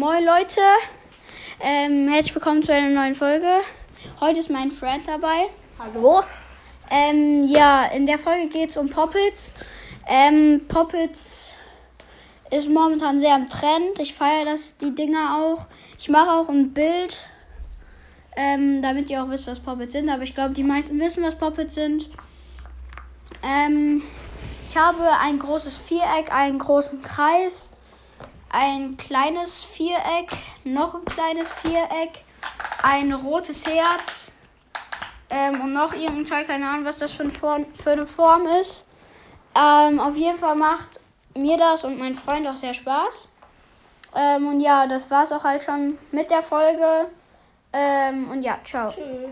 Moin Leute, ähm, herzlich willkommen zu einer neuen Folge. Heute ist mein Friend dabei. Hallo? Ähm, ja, in der Folge geht es um Poppets. Ähm, Poppets ist momentan sehr am Trend. Ich feiere das, die Dinger auch. Ich mache auch ein Bild, ähm, damit ihr auch wisst, was Poppets sind. Aber ich glaube, die meisten wissen, was Poppets sind. Ähm, ich habe ein großes Viereck, einen großen Kreis, ein kleines Viereck, noch ein kleines Viereck, ein rotes Herz ähm, und noch irgendein Teil, keine Ahnung, was das für, ein Form, für eine Form ist. Ähm, auf jeden Fall macht mir das und mein Freund auch sehr Spaß. Ähm, und ja, das war's auch halt schon mit der Folge. Ähm, und ja, ciao. Tschüss.